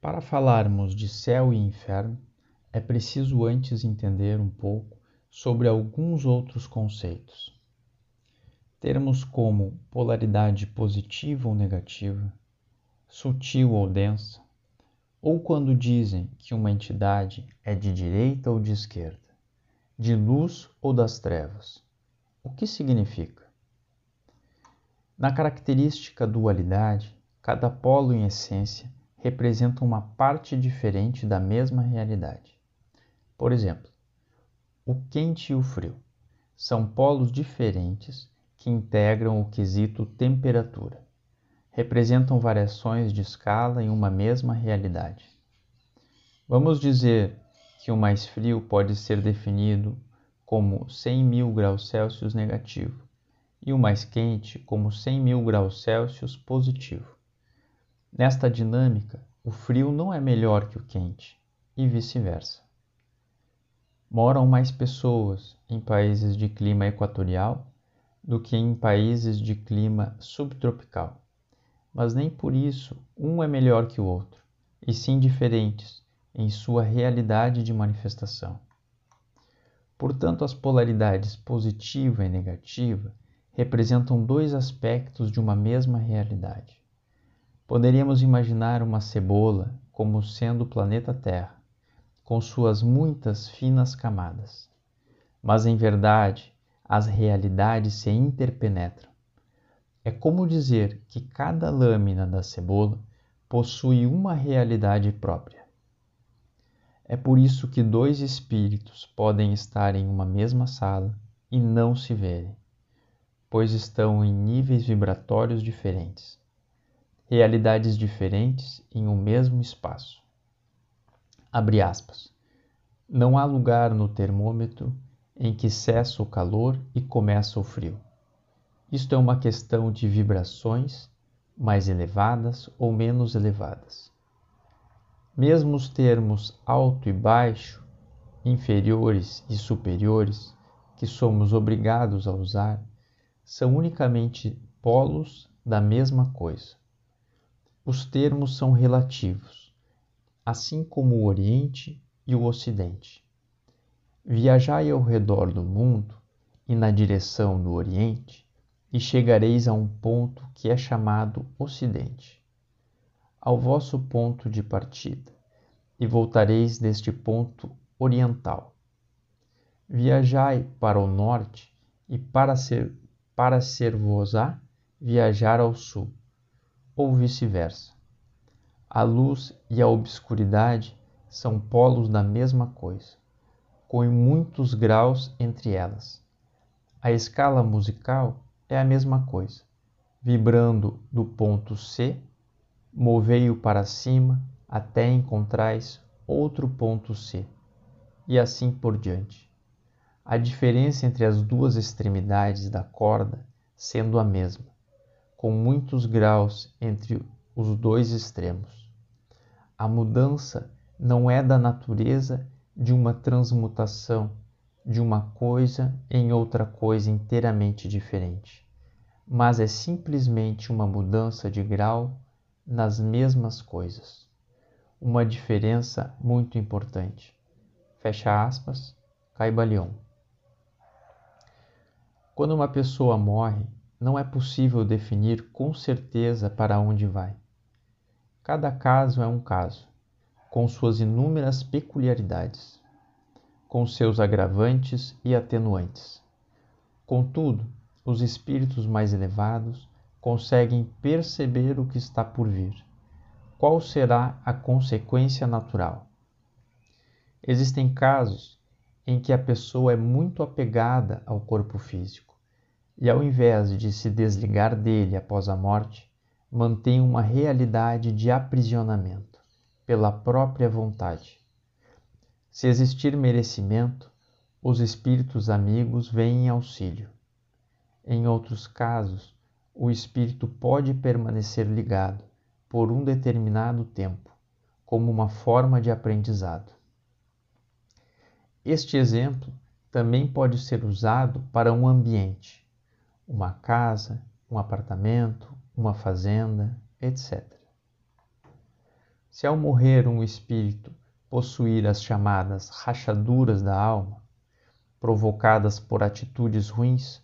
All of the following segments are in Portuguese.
Para falarmos de céu e inferno, é preciso antes entender um pouco sobre alguns outros conceitos. Termos como polaridade positiva ou negativa, sutil ou densa, ou quando dizem que uma entidade é de direita ou de esquerda, de luz ou das trevas. O que significa? Na característica dualidade, cada polo em essência representa uma parte diferente da mesma realidade. Por exemplo, o quente e o frio são polos diferentes que integram o quesito temperatura. Representam variações de escala em uma mesma realidade. Vamos dizer que o mais frio pode ser definido como 100 mil graus Celsius negativo e o mais quente como 100 mil graus Celsius positivo. Nesta dinâmica, o frio não é melhor que o quente e vice-versa. Moram mais pessoas em países de clima equatorial do que em países de clima subtropical, mas nem por isso um é melhor que o outro, e sim diferentes em sua realidade de manifestação. Portanto, as polaridades positiva e negativa representam dois aspectos de uma mesma realidade. Poderíamos imaginar uma cebola como sendo o planeta Terra, com suas muitas finas camadas. Mas em verdade, as realidades se interpenetram. É como dizer que cada lâmina da cebola possui uma realidade própria. É por isso que dois espíritos podem estar em uma mesma sala e não se verem, pois estão em níveis vibratórios diferentes realidades diferentes em um mesmo espaço. Abre aspas. Não há lugar no termômetro em que cessa o calor e começa o frio. Isto é uma questão de vibrações mais elevadas ou menos elevadas. Mesmo os termos alto e baixo, inferiores e superiores, que somos obrigados a usar, são unicamente polos da mesma coisa. Os termos são relativos, assim como o Oriente e o Ocidente. Viajai ao redor do mundo e na direção do Oriente, e chegareis a um ponto que é chamado Ocidente, ao vosso ponto de partida, e voltareis deste ponto oriental. Viajai para o norte e para ser para ser-vos-á viajar ao sul ou vice-versa. A luz e a obscuridade são polos da mesma coisa, com muitos graus entre elas. A escala musical é a mesma coisa, vibrando do ponto C, movei-o para cima até encontrais outro ponto C, e assim por diante. A diferença entre as duas extremidades da corda sendo a mesma com muitos graus entre os dois extremos. A mudança não é da natureza de uma transmutação de uma coisa em outra coisa inteiramente diferente, mas é simplesmente uma mudança de grau nas mesmas coisas. Uma diferença muito importante. Fecha aspas, Caibalion. Quando uma pessoa morre, não é possível definir com certeza para onde vai. Cada caso é um caso, com suas inúmeras peculiaridades, com seus agravantes e atenuantes. Contudo, os espíritos mais elevados conseguem perceber o que está por vir. Qual será a consequência natural? Existem casos em que a pessoa é muito apegada ao corpo físico e ao invés de se desligar dele após a morte, mantém uma realidade de aprisionamento pela própria vontade. Se existir merecimento, os espíritos amigos vêm em auxílio. Em outros casos, o espírito pode permanecer ligado por um determinado tempo, como uma forma de aprendizado. Este exemplo também pode ser usado para um ambiente uma casa, um apartamento, uma fazenda, etc. Se ao morrer um espírito possuir as chamadas rachaduras da alma, provocadas por atitudes ruins,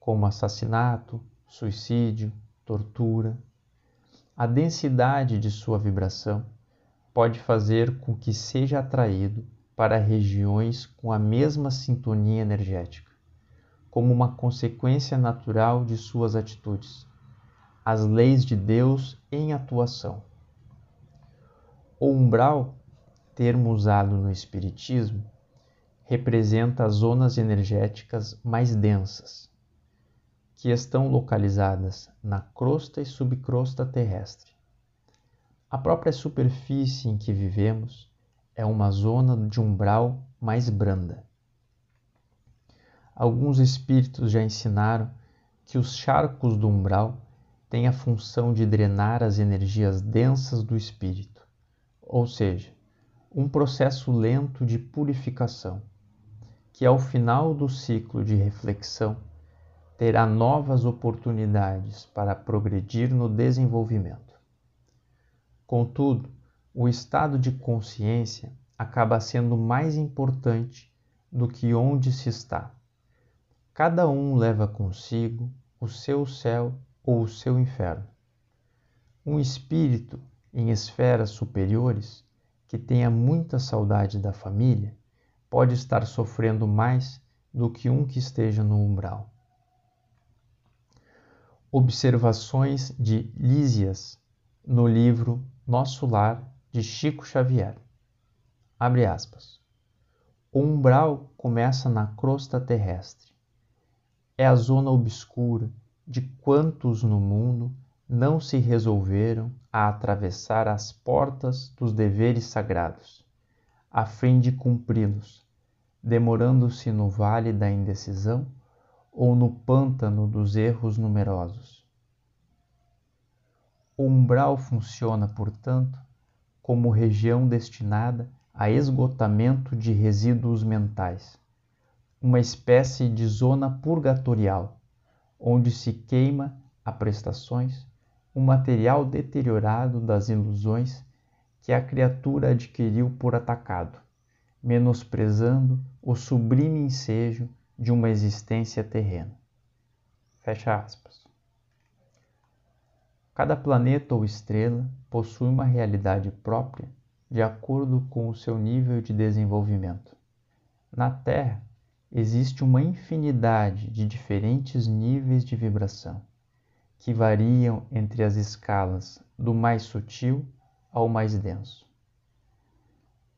como assassinato, suicídio, tortura, a densidade de sua vibração pode fazer com que seja atraído para regiões com a mesma sintonia energética, como uma consequência natural de suas atitudes, as leis de Deus em atuação. O umbral, termo usado no Espiritismo, representa as zonas energéticas mais densas, que estão localizadas na crosta e subcrosta terrestre. A própria superfície em que vivemos é uma zona de umbral mais branda. Alguns espíritos já ensinaram que os charcos do umbral têm a função de drenar as energias densas do espírito ou seja, um processo lento de purificação, que ao final do ciclo de reflexão terá novas oportunidades para progredir no desenvolvimento. Contudo, o estado de consciência acaba sendo mais importante do que onde se está. Cada um leva consigo o seu céu ou o seu inferno. Um espírito em esferas superiores que tenha muita saudade da família pode estar sofrendo mais do que um que esteja no umbral. Observações de Lísias no livro Nosso Lar de Chico Xavier. Abre aspas. O umbral começa na crosta terrestre. É a zona obscura de quantos no mundo não se resolveram a atravessar as portas dos deveres sagrados, a fim de cumpri-los, demorando-se no vale da indecisão ou no pântano dos erros numerosos. O umbral funciona, portanto, como região destinada a esgotamento de resíduos mentais, uma espécie de zona purgatorial, onde se queima a prestações o material deteriorado das ilusões que a criatura adquiriu por atacado, menosprezando o sublime ensejo de uma existência terrena. Fecha aspas. Cada planeta ou estrela possui uma realidade própria de acordo com o seu nível de desenvolvimento. Na Terra, existe uma infinidade de diferentes níveis de vibração que variam entre as escalas do mais sutil ao mais denso.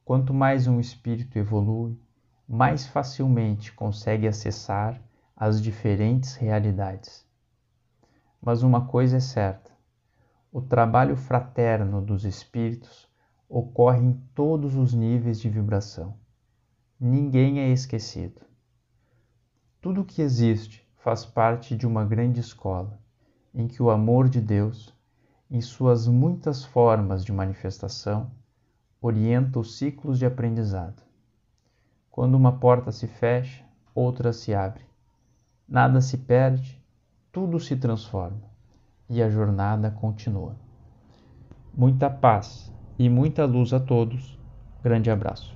Quanto mais um espírito evolui, mais facilmente consegue acessar as diferentes realidades. Mas uma coisa é certa: o trabalho fraterno dos espíritos ocorre em todos os níveis de vibração. Ninguém é esquecido. Tudo o que existe faz parte de uma grande escola em que o amor de Deus, em suas muitas formas de manifestação, orienta os ciclos de aprendizado. Quando uma porta se fecha, outra se abre. Nada se perde, tudo se transforma e a jornada continua. Muita paz e muita luz a todos. Grande abraço.